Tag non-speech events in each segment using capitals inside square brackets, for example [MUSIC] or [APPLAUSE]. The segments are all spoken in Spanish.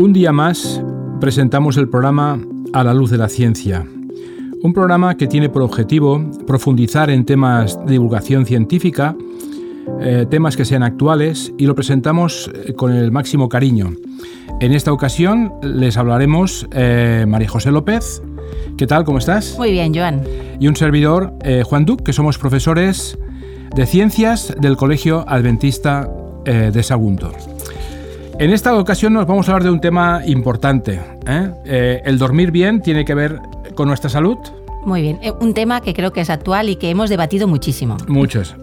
Un día más presentamos el programa A la luz de la ciencia, un programa que tiene por objetivo profundizar en temas de divulgación científica, eh, temas que sean actuales y lo presentamos eh, con el máximo cariño. En esta ocasión les hablaremos eh, María José López. ¿Qué tal? ¿Cómo estás? Muy bien, Joan. Y un servidor, Juan Duc, que somos profesores de ciencias del Colegio Adventista de Sagunto. En esta ocasión nos vamos a hablar de un tema importante. ¿eh? Eh, el dormir bien tiene que ver con nuestra salud. Muy bien, eh, un tema que creo que es actual y que hemos debatido muchísimo. Muchos.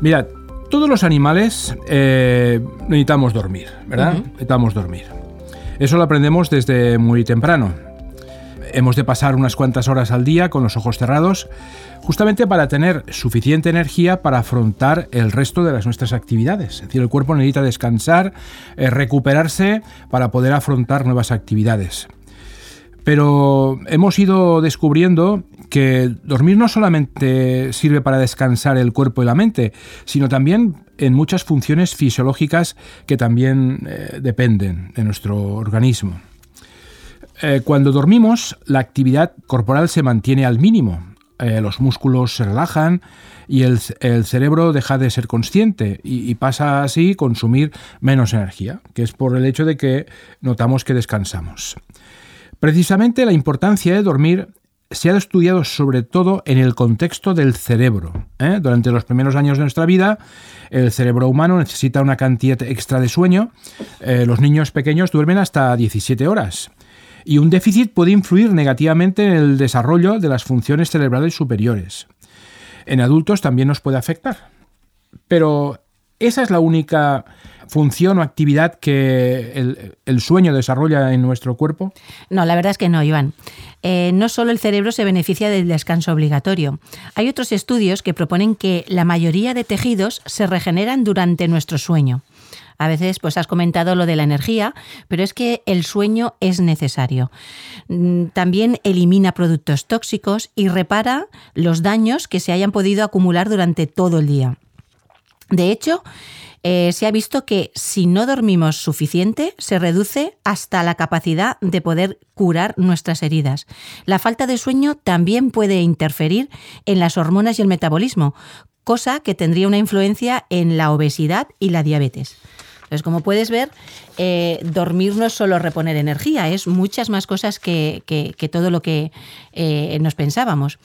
Mira, todos los animales necesitamos dormir, ¿verdad? Necesitamos dormir. Eso lo aprendemos desde muy temprano. Hemos de pasar unas cuantas horas al día con los ojos cerrados justamente para tener suficiente energía para afrontar el resto de las nuestras actividades. Es decir, el cuerpo necesita descansar, eh, recuperarse para poder afrontar nuevas actividades. Pero hemos ido descubriendo que dormir no solamente sirve para descansar el cuerpo y la mente, sino también en muchas funciones fisiológicas que también eh, dependen de nuestro organismo. Eh, cuando dormimos, la actividad corporal se mantiene al mínimo, eh, los músculos se relajan y el, cerebro deja de ser consciente y, pasa así a consumir menos energía, que es por el hecho de que notamos que descansamos. Precisamente la importancia de dormir se ha estudiado sobre todo en el contexto del cerebro. ¿eh? Durante los primeros años de nuestra vida, el cerebro humano necesita una cantidad extra de sueño. Los niños pequeños duermen hasta 17 horas y un déficit puede influir negativamente en el desarrollo de las funciones cerebrales superiores. En adultos también nos puede afectar. Pero esa es la única función o actividad que el, sueño desarrolla en nuestro cuerpo? No, la verdad es que no, Iván. Eh, no solo el cerebro se beneficia del descanso obligatorio. Hay otros estudios que proponen que la mayoría de tejidos se regeneran durante nuestro sueño. A veces pues has comentado lo de la energía, pero es que el sueño es necesario. Mm, también elimina productos tóxicos y repara los daños que se hayan podido acumular durante todo el día. De hecho, eh, se ha visto que si no dormimos suficiente, se reduce hasta la capacidad de poder curar nuestras heridas. La falta de sueño también puede interferir en las hormonas y el metabolismo, cosa que tendría una influencia en la obesidad y la diabetes. Entonces, como puedes ver, eh, dormir no es solo reponer energía, es muchas más cosas que, todo lo que eh, nos pensábamos.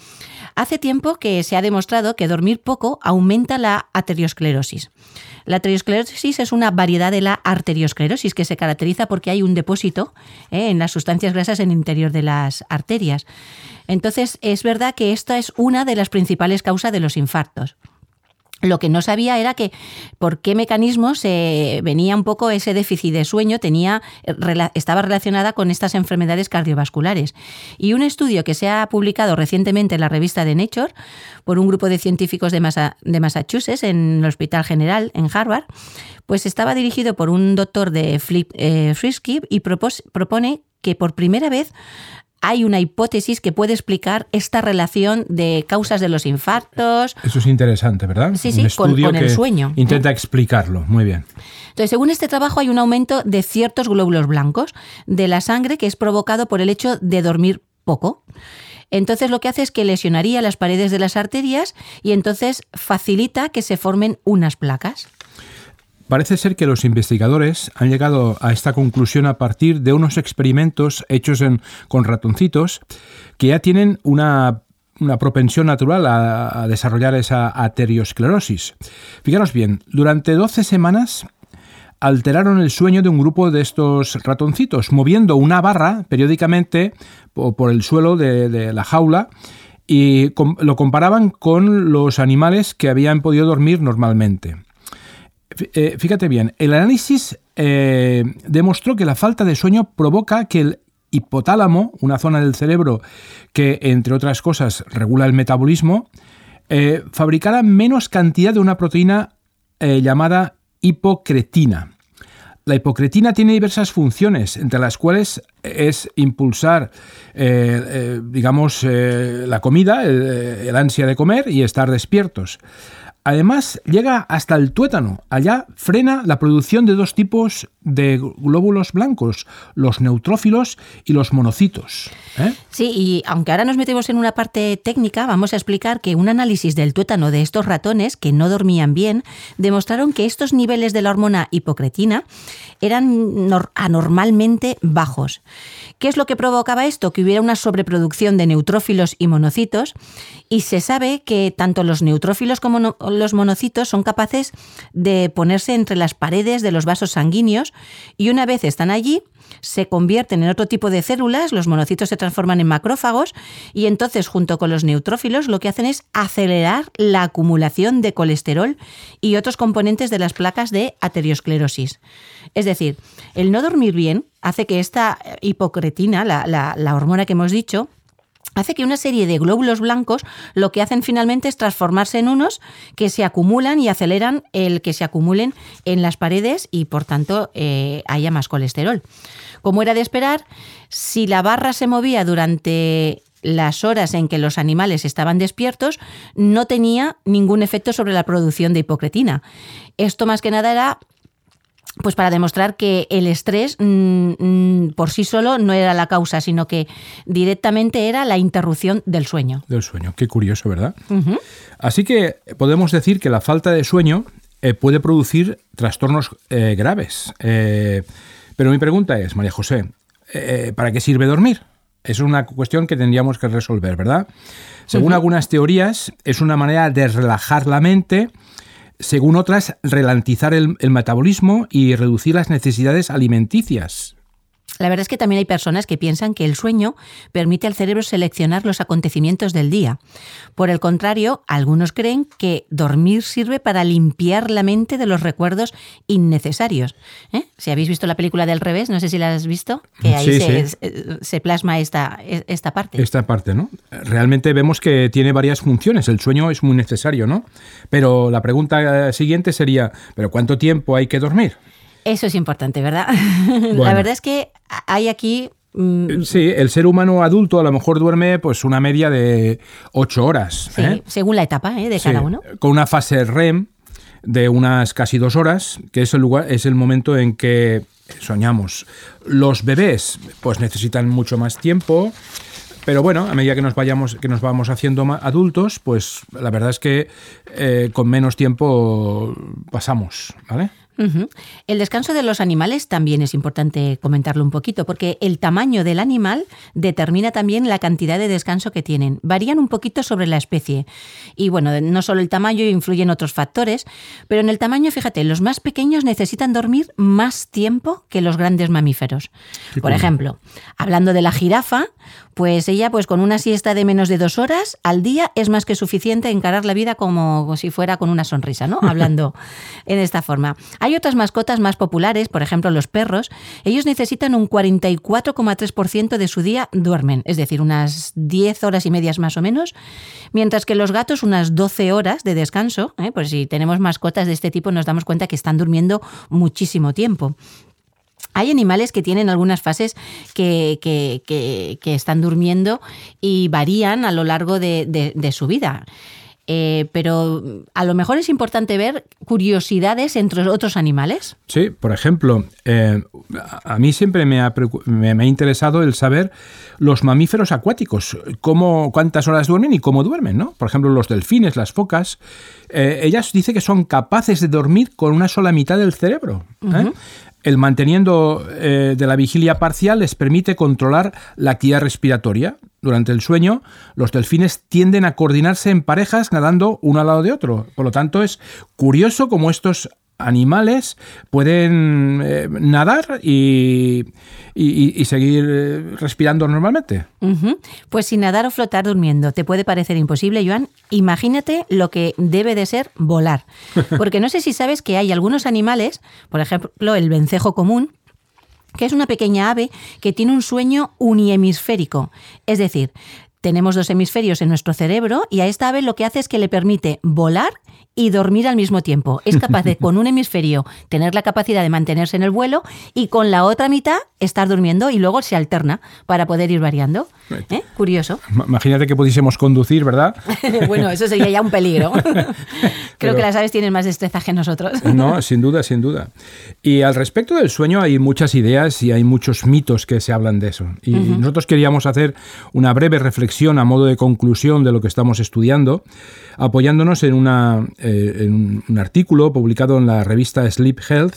Hace tiempo que se ha demostrado que dormir poco aumenta la arteriosclerosis. La arteriosclerosis es una variedad de la arteriosclerosis que se caracteriza porque hay un depósito eh, en las sustancias grasas en el interior de las arterias. Entonces, es verdad que esta es una de las principales causas de los infartos. Lo que no sabía era que por qué mecanismos eh, venía un poco ese déficit de sueño, tenía, estaba relacionada con estas enfermedades cardiovasculares. Y un estudio que se ha publicado recientemente en la revista de Nature por un grupo de científicos de, Massachusetts en el Hospital General en Harvard, pues estaba dirigido por un doctor de Flip eh, Frisky y propone que por primera vez hay una hipótesis que puede explicar esta relación de causas de los infartos. Eso es interesante, ¿verdad? Sí, sí, con, el sueño. Intenta explicarlo, muy bien. Entonces, según este trabajo, hay un aumento de ciertos glóbulos blancos de la sangre que es provocado por el hecho de dormir poco. Entonces lo que hace es que lesionaría las paredes de las arterias y entonces facilita que se formen unas placas. Parece ser que los investigadores han llegado a esta conclusión a partir de unos experimentos hechos con ratoncitos que ya tienen una, propensión natural a, desarrollar esa ateriosclerosis. Fijaros bien, durante 12 semanas alteraron el sueño de un grupo de estos ratoncitos, moviendo una barra periódicamente por el suelo de la jaula y lo comparaban con los animales que habían podido dormir normalmente. Eh, fíjate bien, el análisis eh, demostró que la falta de sueño provoca que el hipotálamo, una zona del cerebro que, entre otras cosas, regula el metabolismo, eh, fabricara menos cantidad de una proteína llamada hipocretina. La hipocretina tiene diversas funciones, entre las cuales es impulsar, digamos, la comida, el, ansia de comer y estar despiertos. Además, llega hasta el tuétano. Allá frena la producción de dos tipos de glóbulos blancos, los neutrófilos y los monocitos. ¿eh? Sí, y aunque ahora nos metemos en una parte técnica, vamos a explicar que un análisis del tuétano de estos ratones que no dormían bien demostraron que estos niveles de la hormona hipocretina eran anormalmente bajos. ¿Qué es lo que provocaba esto? Que hubiera una sobreproducción de neutrófilos y monocitos y se sabe que tanto los neutrófilos como monocitos son capaces de ponerse entre las paredes de los vasos sanguíneos y una vez están allí, se convierten en otro tipo de células, los monocitos se transforman en macrófagos y entonces junto con los neutrófilos lo que hacen es acelerar la acumulación de colesterol y otros componentes de las placas de ateriosclerosis. Es decir, el no dormir bien hace que esta hipocretina, la, hormona que hemos dicho, hace que una serie de glóbulos blancos lo que hacen finalmente es transformarse en unos que se acumulan y aceleran el que se acumulen en las paredes y por tanto eh, haya más colesterol. Como era de esperar, si la barra se movía durante las horas en que los animales estaban despiertos, no tenía ningún efecto sobre la producción de hipocretina. Esto más que nada era pues para demostrar que el estrés mm, mm, por sí solo no era la causa, sino que directamente era la interrupción del sueño. Del sueño, qué curioso, ¿verdad? Así que podemos decir que la falta de sueño eh, puede producir trastornos eh, graves. Eh, pero mi pregunta es, María José, ¿para qué sirve dormir? Es una cuestión que tendríamos que resolver, ¿verdad? Según algunas teorías, es una manera de relajar la mente según otras, ralentizar el, metabolismo y reducir las necesidades alimenticias. La verdad es que también hay personas que piensan que el sueño permite al cerebro seleccionar los acontecimientos del día. Por el contrario, algunos creen que dormir sirve para limpiar la mente de los recuerdos innecesarios. ¿Eh? Si habéis visto la película del revés, no sé si la has visto, que ahí se, plasma esta, esta parte. Esta parte, ¿no? Realmente vemos que tiene varias funciones. El sueño es muy necesario, ¿no? Pero la pregunta siguiente sería, ¿pero cuánto tiempo hay que dormir? Eso es importante, ¿verdad? [LAUGHS] La verdad es que hay aquí mm, Sí, el ser humano adulto a lo mejor duerme pues una media de ocho horas. Sí, ¿eh? según la etapa ¿eh? de cada uno. Con una fase REM de unas casi dos horas, que es el, lugar, es el momento en que soñamos. Los bebés pues necesitan mucho más tiempo. Pero bueno, a medida que nos vayamos, que nos vamos haciendo adultos, pues la verdad es que eh, con menos tiempo pasamos, ¿vale? El descanso de los animales también es importante comentarlo un poquito, porque el tamaño del animal determina también la cantidad de descanso que tienen. Varían un poquito sobre la especie. Y bueno, no solo el tamaño, influyen otros factores, pero en el tamaño, fíjate, los más pequeños necesitan dormir más tiempo que los grandes mamíferos. Por ejemplo, hablando de la jirafa, pues ella, pues con una siesta de menos de dos horas al día es más que suficiente encarar la vida como si fuera con una sonrisa, ¿no? [LAUGHS] Hablando en esta forma. Hay otras mascotas más populares, por ejemplo los perros. Ellos necesitan un 44,3% de su día duermen, es decir, unas 10 horas y medias más o menos, mientras que los gatos unas 12 horas de descanso. ¿eh? Pues si tenemos mascotas de este tipo nos damos cuenta que están durmiendo muchísimo tiempo. Hay animales que tienen algunas fases que, están durmiendo y varían a lo largo de, su vida. Eh, pero a lo mejor es importante ver curiosidades entre otros animales. Sí, por ejemplo, eh, a mí siempre me ha, interesado el saber los mamíferos acuáticos, cómo, cuántas horas duermen y cómo duermen, ¿no? Por ejemplo, los delfines, las focas, eh, ellas dicen que son capaces de dormir con una sola mitad del cerebro. El manteniendo eh, de la vigilia parcial les permite controlar la actividad respiratoria. Durante el sueño, los delfines tienden a coordinarse en parejas nadando uno al lado de otro. Por lo tanto, es curioso cómo estos animales pueden eh, nadar y, seguir eh, respirando normalmente. Pues sin nadar o flotar durmiendo, ¿te puede parecer imposible, Joan? Imagínate lo que debe de ser volar. [LAUGHS] Porque no sé si sabes que hay algunos animales, por ejemplo el vencejo común, que es una pequeña ave que tiene un sueño uniemisférico. Es decir, tenemos dos hemisferios en nuestro cerebro y a esta ave lo que hace es que le permite volar y dormir al mismo tiempo. Es capaz de con un hemisferio tener la capacidad de mantenerse en el vuelo y con la otra mitad estar durmiendo y luego se alterna para poder ir variando. ¿Eh? Curioso. Imagínate que pudiésemos conducir, ¿verdad? [LAUGHS] bueno, eso sería ya un peligro. [LAUGHS] Creo que las aves tienen más destreza que nosotros. no, sin duda, sin duda. Y al respecto del sueño hay muchas ideas y hay muchos mitos que se hablan de eso. Y nosotros queríamos hacer una breve reflexión a modo de conclusión de lo que estamos estudiando, apoyándonos en, una, en un artículo publicado en la revista Sleep Health,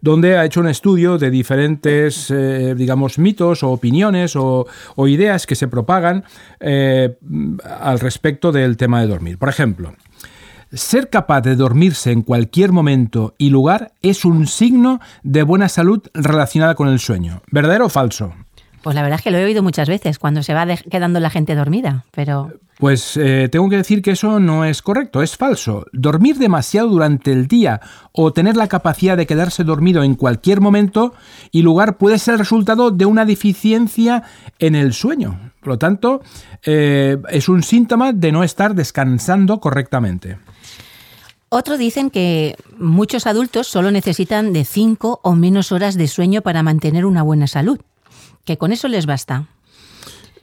donde ha hecho un estudio de diferentes, eh, digamos, mitos o opiniones o, ideas que se propagan eh, al respecto del tema de dormir. Por ejemplo, ser capaz de dormirse en cualquier momento y lugar es un signo de buena salud relacionada con el sueño. ¿Verdadero o falso? Pues la verdad es que lo he oído muchas veces cuando se va quedando la gente dormida, pero... Pues eh, tengo que decir que eso no es correcto, es falso. Dormir demasiado durante el día o tener la capacidad de quedarse dormido en cualquier momento y lugar puede ser el resultado de una deficiencia en el sueño. Por lo tanto, eh, es un síntoma de no estar descansando correctamente. Otros dicen que muchos adultos solo necesitan de 5 o menos horas de sueño para mantener una buena salud, que con eso les basta.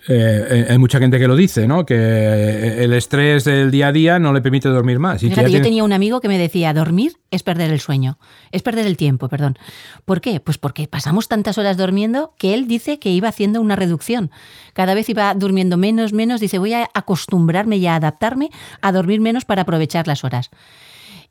Eh, hay mucha gente que lo dice, ¿no? Que el estrés del día a día no le permite dormir más. yo tenía un amigo que me decía, dormir es perder el sueño, es perder el tiempo, perdón. ¿Por qué? Pues porque pasamos tantas horas durmiendo que él dice que iba haciendo una reducción. Cada vez iba durmiendo menos, menos, dice, voy a acostumbrarme y a adaptarme a dormir menos para aprovechar las horas.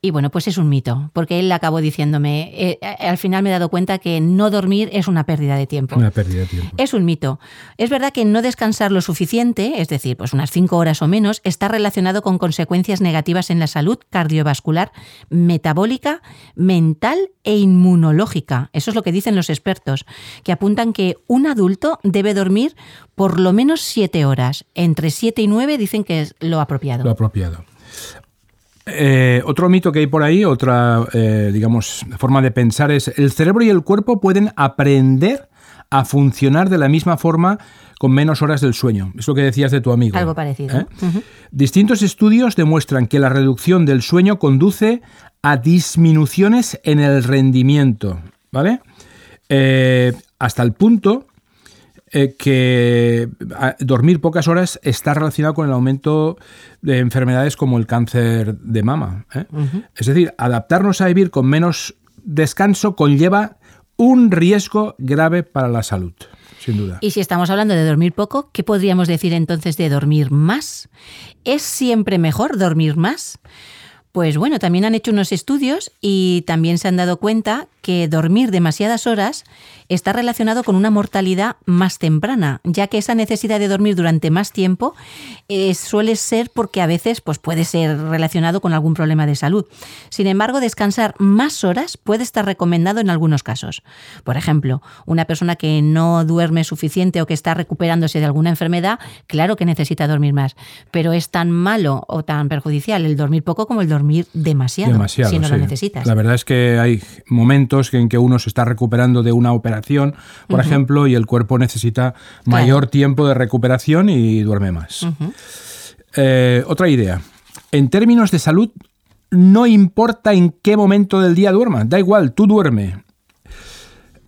Y bueno, pues es un mito, porque él acabó diciéndome, eh, eh, al final me he dado cuenta que no dormir es una pérdida de tiempo. Una pérdida de tiempo. Es un mito. Es verdad que no descansar lo suficiente, es decir, pues unas cinco horas o menos, está relacionado con consecuencias negativas en la salud cardiovascular, metabólica, mental e inmunológica. Eso es lo que dicen los expertos, que apuntan que un adulto debe dormir por lo menos siete horas. Entre siete y nueve dicen que es lo apropiado. Lo apropiado. Eh, otro mito que hay por ahí, otra, eh, digamos, forma de pensar es, el cerebro y el cuerpo pueden aprender a funcionar de la misma forma con menos horas del sueño. Es lo que decías de tu amigo. Algo parecido. ¿Eh? Distintos estudios demuestran que la reducción del sueño conduce a disminuciones en el rendimiento, ¿vale? hasta el punto eh, que dormir pocas horas está relacionado con el aumento de enfermedades como el cáncer de mama. ¿eh? Es decir, adaptarnos a vivir con menos descanso conlleva un riesgo grave para la salud. Sin duda. Y si estamos hablando de dormir poco, ¿qué podríamos decir entonces de dormir más? ¿Es siempre mejor dormir más? Pues bueno, también han hecho unos estudios y también se han dado cuenta que dormir demasiadas horas está relacionado con una mortalidad más temprana, ya que esa necesidad de dormir durante más tiempo eh, suele ser porque a veces pues, puede ser relacionado con algún problema de salud. Sin embargo, descansar más horas puede estar recomendado en algunos casos. Por ejemplo, una persona que no duerme suficiente o que está recuperándose de alguna enfermedad, claro que necesita dormir más, pero es tan malo o tan perjudicial el dormir poco como el dormir demasiado, demasiado si no lo necesitas. La verdad es que hay momentos en que uno se está recuperando de una operación por ejemplo, y el cuerpo necesita mayor tiempo de recuperación y duerme más. Eh, otra idea. En términos de salud, no importa en qué momento del día duerma, da igual, tú duerme.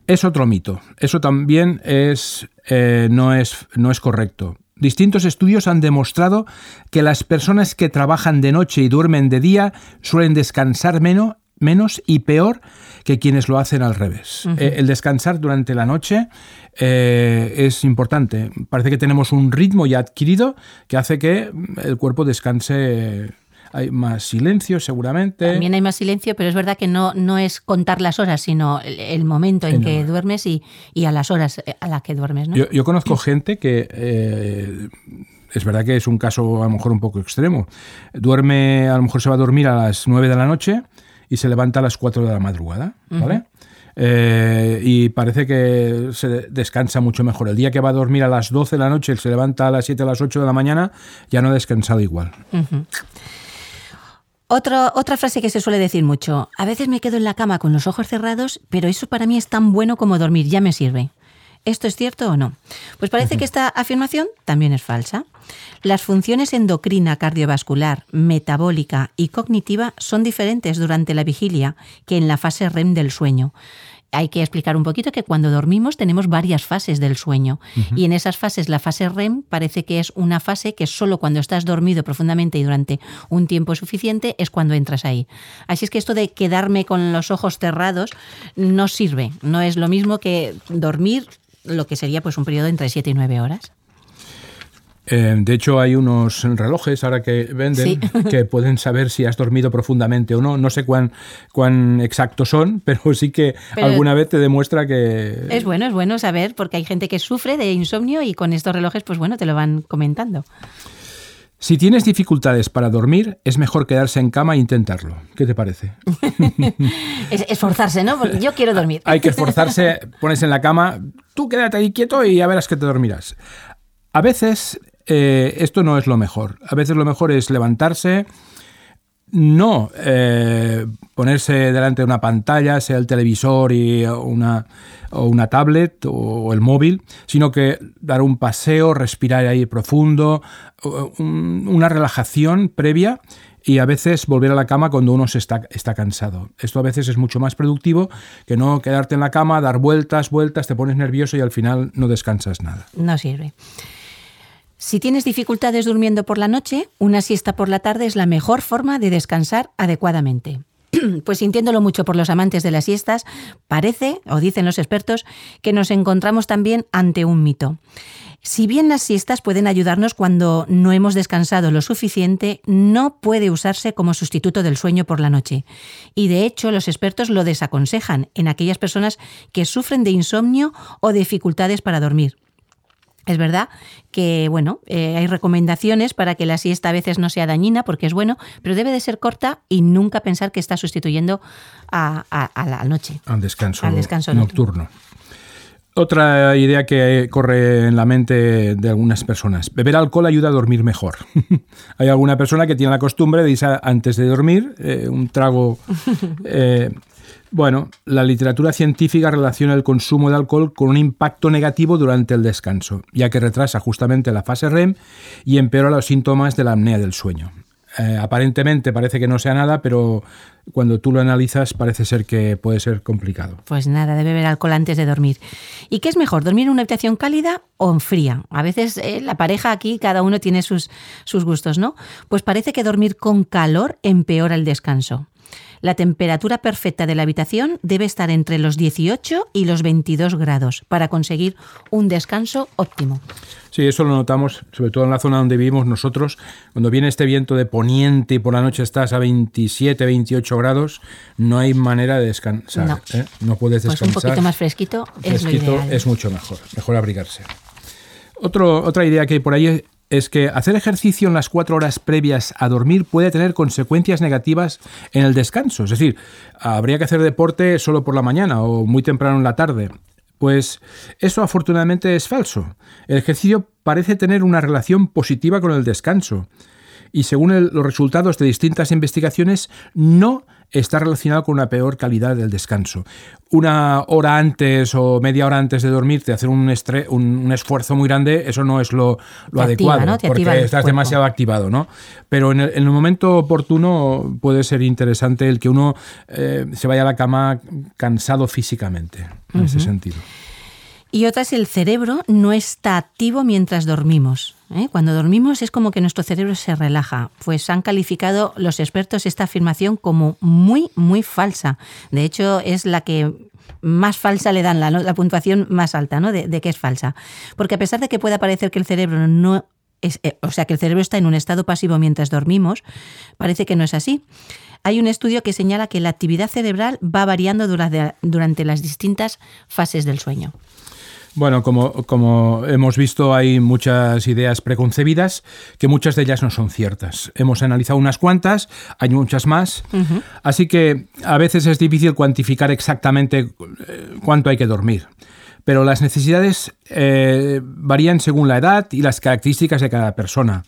Es otro mito. Eso también es, eh, no, es, no es correcto. Distintos estudios han demostrado que las personas que trabajan de noche y duermen de día suelen descansar menos, menos y peor que quienes lo hacen al revés. Eh, el descansar durante la noche eh, es importante. Parece que tenemos un ritmo ya adquirido que hace que el cuerpo descanse hay más silencio seguramente. También hay más silencio, pero es verdad que no, no es contar las horas, sino el, momento en que duermes y, a las horas a las que duermes. Yo, conozco gente que... Eh, es verdad que es un caso a lo mejor un poco extremo. Duerme, a lo mejor se va a dormir a las 9 de la noche y se levanta a las 4 de la madrugada, ¿vale? Eh, y parece que se descansa mucho mejor. El día que va a dormir a las 12 de la noche, se levanta a las 7 a las 8 de la mañana, ya no ha descansado igual. otra frase que se suele decir mucho, a veces me quedo en la cama con los ojos cerrados, pero eso para mí es tan bueno como dormir, ya me sirve. ¿Esto es cierto o no? Pues parece que esta afirmación también es falsa. Las funciones endocrina, cardiovascular, metabólica y cognitiva son diferentes durante la vigilia que en la fase REM del sueño hay que explicar un poquito que cuando dormimos tenemos varias fases del sueño y en esas fases la fase REM parece que es una fase que solo cuando estás dormido profundamente y durante un tiempo suficiente es cuando entras ahí. Así es que esto de quedarme con los ojos cerrados no sirve, no es lo mismo que dormir lo que sería pues un periodo entre 7 y 9 horas. Eh, de hecho, hay unos relojes ahora que venden [LAUGHS] que pueden saber si has dormido profundamente o no. No sé cuán, cuán exactos son, [LAUGHS] pero sí que alguna vez te demuestra que... Es bueno, es bueno saber, porque hay gente que sufre de insomnio y con estos relojes, pues bueno, te lo van comentando. Si tienes dificultades para dormir, es mejor quedarse en cama e intentarlo. ¿Qué te parece? [LAUGHS] es esforzarse, ¿no? Porque yo quiero dormir. Hay que esforzarse, pones en la cama, tú quédate ahí quieto y ya verás que te dormirás. A veces eh, esto no es lo mejor. A veces lo mejor es levantarse, no eh, ponerse delante de una pantalla, sea el televisor y una, o una tablet o, el móvil, sino que dar un paseo, respirar ahí profundo, una relajación previa y a veces volver a la cama cuando uno se está, está cansado. Esto a veces es mucho más productivo que no quedarte en la cama, dar vueltas, vueltas, te pones nervioso y al final no descansas nada. No sirve. Si tienes dificultades durmiendo por la noche, una siesta por la tarde es la mejor forma de descansar adecuadamente. [CLEARS THROAT] Pues sintiéndolo mucho por los amantes de las siestas, parece, o dicen los expertos, que nos encontramos también ante un mito. Si bien las siestas pueden ayudarnos cuando no hemos descansado lo suficiente, no puede usarse como sustituto del sueño por la noche. Y de hecho los expertos lo desaconsejan en aquellas personas que sufren de insomnio o dificultades para dormir. Es verdad que, bueno, eh, hay recomendaciones para que la siesta a veces no sea dañina, porque es bueno, pero debe de ser corta y nunca pensar que está sustituyendo a, la noche. Al descanso, al descanso nocturno. Otra idea que corre en la mente de algunas personas. Beber alcohol ayuda a dormir mejor. [LAUGHS] Hay alguna persona que tiene la costumbre de irse antes de dormir eh, un trago [LAUGHS] eh, bueno, la literatura científica relaciona el consumo de alcohol con un impacto negativo durante el descanso, ya que retrasa justamente la fase REM y empeora los síntomas de la apnea del sueño. Eh, aparentemente parece que no sea nada, pero cuando tú lo analizas parece ser que puede ser complicado. Pues nada, debe beber alcohol antes de dormir. ¿Y qué es mejor, dormir en una habitación cálida o en fría? A veces eh, la pareja aquí, cada uno tiene sus gustos, ¿no? Pues parece que dormir con calor empeora el descanso. La temperatura perfecta de la habitación debe estar entre los 18 y los 22 grados para conseguir un descanso óptimo. Sí, eso lo notamos, sobre todo en la zona donde vivimos nosotros. Cuando viene este viento de poniente y por la noche estás a 27, 28 grados, no hay manera de descansar. No, ¿eh? no puedes descansar. Pues un poquito más fresquito, es, lo ideal. es mucho mejor, mejor abrigarse. Otro, otra idea que hay por ahí es que hacer ejercicio en las cuatro horas previas a dormir puede tener consecuencias negativas en el descanso. Es decir, habría que hacer deporte solo por la mañana o muy temprano en la tarde. Pues eso afortunadamente es falso. El ejercicio parece tener una relación positiva con el descanso. Y según los resultados de distintas investigaciones, no está relacionado con una peor calidad del descanso. Una hora antes o media hora antes de dormir, te hacer un, un, esfuerzo muy grande, eso no es lo, adecuado, porque estás demasiado activado, ¿no? Pero en el, momento oportuno puede ser interesante el que uno eh, se vaya a la cama cansado físicamente, en ese sentido. Y otra es el cerebro no está activo mientras dormimos. ¿Eh? Cuando dormimos es como que nuestro cerebro se relaja. Pues han calificado los expertos esta afirmación como muy, muy falsa. De hecho, es la que más falsa le dan, la, puntuación más alta ¿no? de, que es falsa. Porque a pesar de que pueda parecer que el cerebro no es, eh, o sea, que el cerebro está en un estado pasivo mientras dormimos, parece que no es así. Hay un estudio que señala que la actividad cerebral va variando durante las distintas fases del sueño. Bueno, como, como, hemos visto, hay muchas ideas preconcebidas que muchas de ellas no son ciertas. Hemos analizado unas cuantas, hay muchas más, así que a veces es difícil cuantificar exactamente eh, cuánto hay que dormir. Pero las necesidades eh, varían según la edad y las características de cada persona.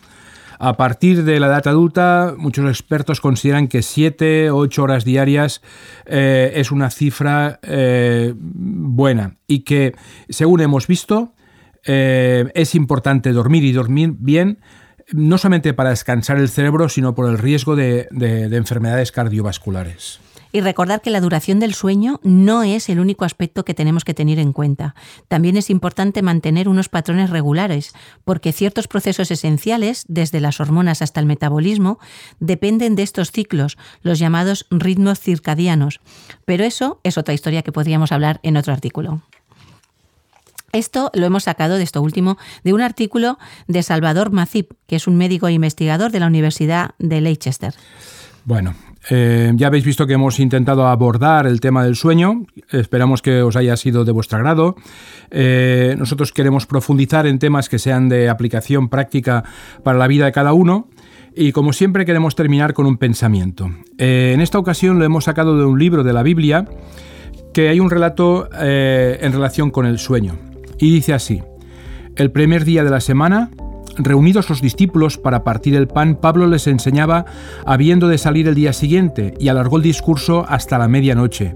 A partir de la edad adulta, muchos expertos consideran que 7 o 8 horas diarias eh, es una cifra eh, buena y que, según hemos visto, eh, es importante dormir y dormir bien no solamente para descansar el cerebro, sino por el riesgo de enfermedades cardiovasculares. Y recordar que la duración del sueño no es el único aspecto que tenemos que tener en cuenta. También es importante mantener unos patrones regulares, porque ciertos procesos esenciales, desde las hormonas hasta el metabolismo, dependen de estos ciclos, los llamados ritmos circadianos. Pero eso es otra historia que podríamos hablar en otro artículo. Esto lo hemos sacado de esto último de un artículo de Salvador Macip, que es un médico e investigador de la Universidad de Leicester. Bueno, eh, ya habéis visto que hemos intentado abordar el tema del sueño. Esperamos que os haya sido de vuestro agrado. Eh, nosotros queremos profundizar en temas que sean de aplicación práctica para la vida de cada uno. Y como siempre queremos terminar con un pensamiento. Eh, en esta ocasión lo hemos sacado de un libro de la Biblia que hay un relato en relación con el sueño. Y dice así, el primer día de la semana Reunidos los discípulos para partir el pan, Pablo les enseñaba habiendo de salir el día siguiente y alargó el discurso hasta la medianoche.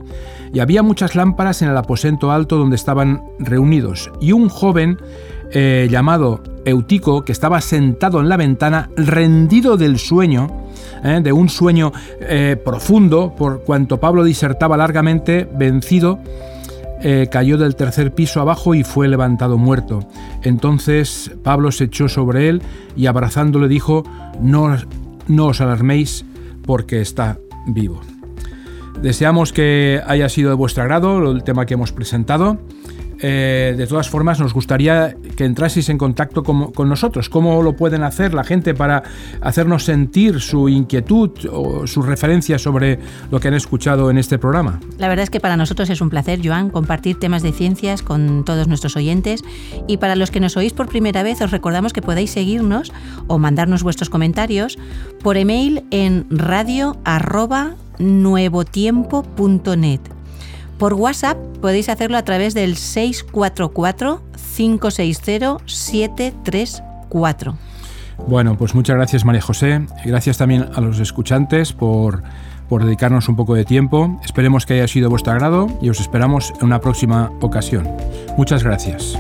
Y había muchas lámparas en el aposento alto donde estaban reunidos. Y un joven eh, llamado Eutico, que estaba sentado en la ventana, rendido del sueño, eh, de un sueño eh, profundo, por cuanto Pablo disertaba largamente, vencido, eh, cayó del tercer piso abajo y fue levantado muerto. Entonces Pablo se echó sobre él y abrazándole dijo, no, no os alarméis porque está vivo. Deseamos que haya sido de vuestro agrado el tema que hemos presentado. Eh, de todas formas, nos gustaría que entraseis en contacto con, nosotros. ¿Cómo lo pueden hacer la gente para hacernos sentir su inquietud o sus referencias sobre lo que han escuchado en este programa? La verdad es que para nosotros es un placer, Joan, compartir temas de ciencias con todos nuestros oyentes. Y para los que nos oís por primera vez, os recordamos que podéis seguirnos o mandarnos vuestros comentarios por email en radio@nuevotiempo.net por WhatsApp podéis hacerlo a través del 644-560-734. Bueno, pues muchas gracias María José gracias también a los escuchantes por, por dedicarnos un poco de tiempo. Esperemos que haya sido vuestro agrado y os esperamos en una próxima ocasión. Muchas gracias.